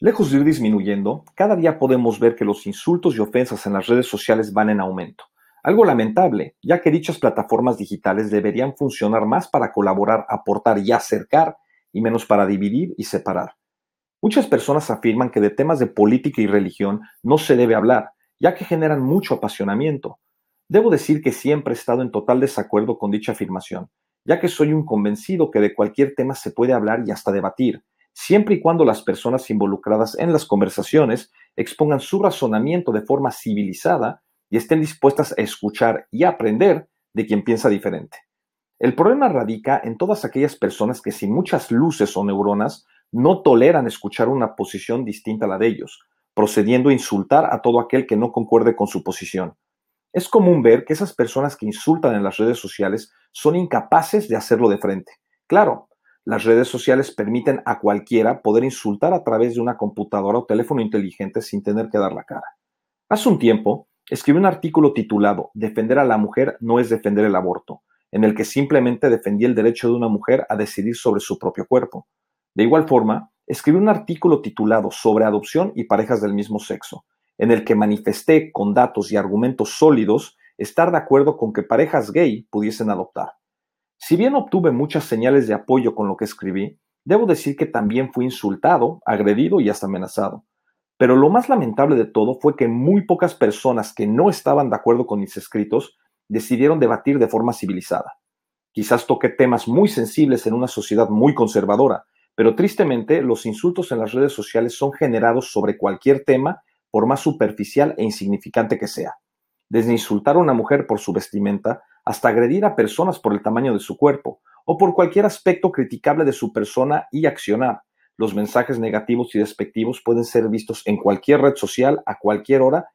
Lejos de ir disminuyendo, cada día podemos ver que los insultos y ofensas en las redes sociales van en aumento. Algo lamentable, ya que dichas plataformas digitales deberían funcionar más para colaborar, aportar y acercar, y menos para dividir y separar. Muchas personas afirman que de temas de política y religión no se debe hablar, ya que generan mucho apasionamiento. Debo decir que siempre he estado en total desacuerdo con dicha afirmación, ya que soy un convencido que de cualquier tema se puede hablar y hasta debatir, siempre y cuando las personas involucradas en las conversaciones expongan su razonamiento de forma civilizada y estén dispuestas a escuchar y aprender de quien piensa diferente. El problema radica en todas aquellas personas que sin muchas luces o neuronas no toleran escuchar una posición distinta a la de ellos, procediendo a insultar a todo aquel que no concuerde con su posición. Es común ver que esas personas que insultan en las redes sociales son incapaces de hacerlo de frente. Claro, las redes sociales permiten a cualquiera poder insultar a través de una computadora o teléfono inteligente sin tener que dar la cara. Hace un tiempo, escribí un artículo titulado Defender a la mujer no es defender el aborto, en el que simplemente defendí el derecho de una mujer a decidir sobre su propio cuerpo. De igual forma, escribí un artículo titulado Sobre adopción y parejas del mismo sexo, en el que manifesté con datos y argumentos sólidos estar de acuerdo con que parejas gay pudiesen adoptar. Si bien obtuve muchas señales de apoyo con lo que escribí, debo decir que también fui insultado, agredido y hasta amenazado. Pero lo más lamentable de todo fue que muy pocas personas que no estaban de acuerdo con mis escritos decidieron debatir de forma civilizada. Quizás toqué temas muy sensibles en una sociedad muy conservadora, pero tristemente los insultos en las redes sociales son generados sobre cualquier tema, por más superficial e insignificante que sea. Desde insultar a una mujer por su vestimenta hasta agredir a personas por el tamaño de su cuerpo o por cualquier aspecto criticable de su persona y accionar. Los mensajes negativos y despectivos pueden ser vistos en cualquier red social a cualquier hora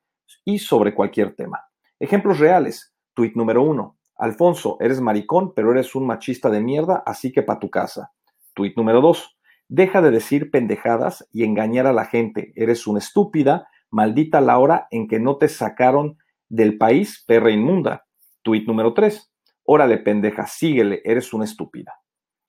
y sobre cualquier tema. Ejemplos reales. Tweet número uno. Alfonso, eres maricón, pero eres un machista de mierda, así que pa' tu casa. Tweet número dos. Deja de decir pendejadas y engañar a la gente. Eres una estúpida, maldita la hora en que no te sacaron del país, perra inmunda. Tweet número tres. Órale, pendeja, síguele, eres una estúpida.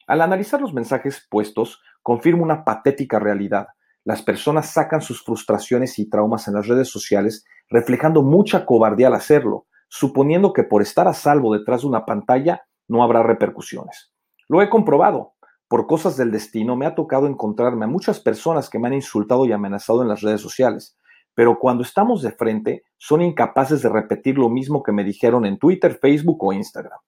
Al analizar los mensajes puestos, confirmo una patética realidad. Las personas sacan sus frustraciones y traumas en las redes sociales, reflejando mucha cobardía al hacerlo suponiendo que por estar a salvo detrás de una pantalla no habrá repercusiones. Lo he comprobado. Por cosas del destino me ha tocado encontrarme a muchas personas que me han insultado y amenazado en las redes sociales, pero cuando estamos de frente son incapaces de repetir lo mismo que me dijeron en Twitter, Facebook o Instagram.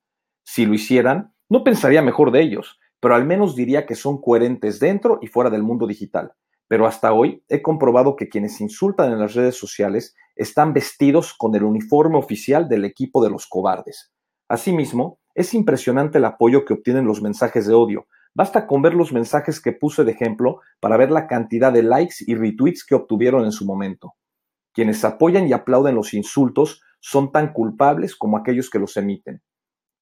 Si lo hicieran, no pensaría mejor de ellos, pero al menos diría que son coherentes dentro y fuera del mundo digital. Pero hasta hoy he comprobado que quienes insultan en las redes sociales están vestidos con el uniforme oficial del equipo de los cobardes. Asimismo, es impresionante el apoyo que obtienen los mensajes de odio. Basta con ver los mensajes que puse de ejemplo para ver la cantidad de likes y retweets que obtuvieron en su momento. Quienes apoyan y aplauden los insultos son tan culpables como aquellos que los emiten.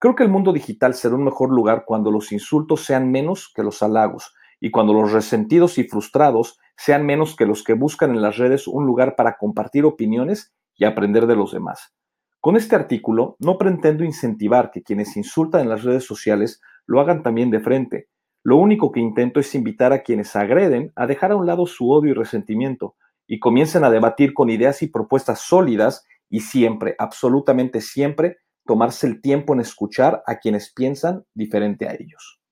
Creo que el mundo digital será un mejor lugar cuando los insultos sean menos que los halagos, y cuando los resentidos y frustrados sean menos que los que buscan en las redes un lugar para compartir opiniones y aprender de los demás. Con este artículo no pretendo incentivar que quienes insultan en las redes sociales lo hagan también de frente. Lo único que intento es invitar a quienes agreden a dejar a un lado su odio y resentimiento y comiencen a debatir con ideas y propuestas sólidas y siempre, absolutamente siempre, tomarse el tiempo en escuchar a quienes piensan diferente a ellos.